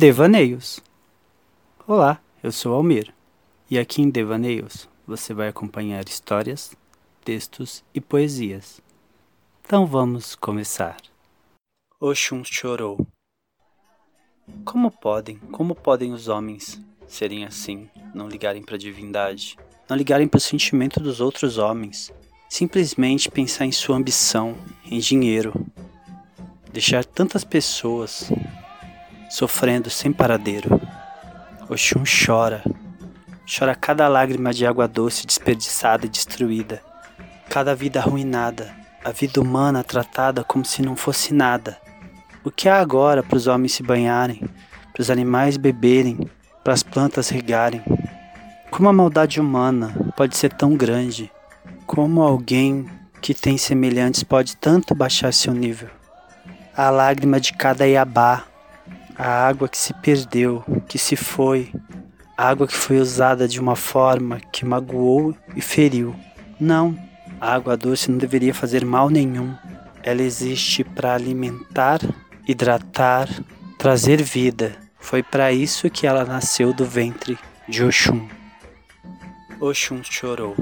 Devaneios. Olá, eu sou Almir e aqui em Devaneios você vai acompanhar histórias, textos e poesias. Então vamos começar. Oxum chorou. Como podem, como podem os homens serem assim, não ligarem para a divindade, não ligarem para o sentimento dos outros homens, simplesmente pensar em sua ambição, em dinheiro, deixar tantas pessoas sofrendo sem paradeiro. Oxum chora, chora cada lágrima de água doce desperdiçada e destruída, cada vida arruinada, a vida humana tratada como se não fosse nada. O que há agora para os homens se banharem, para os animais beberem, para as plantas regarem? Como a maldade humana pode ser tão grande? Como alguém que tem semelhantes pode tanto baixar seu nível? A lágrima de cada iabá, a água que se perdeu, que se foi, a água que foi usada de uma forma que magoou e feriu. Não, a água doce não deveria fazer mal nenhum. Ela existe para alimentar, hidratar, trazer vida. Foi para isso que ela nasceu do ventre de Oxum. Oxum chorou.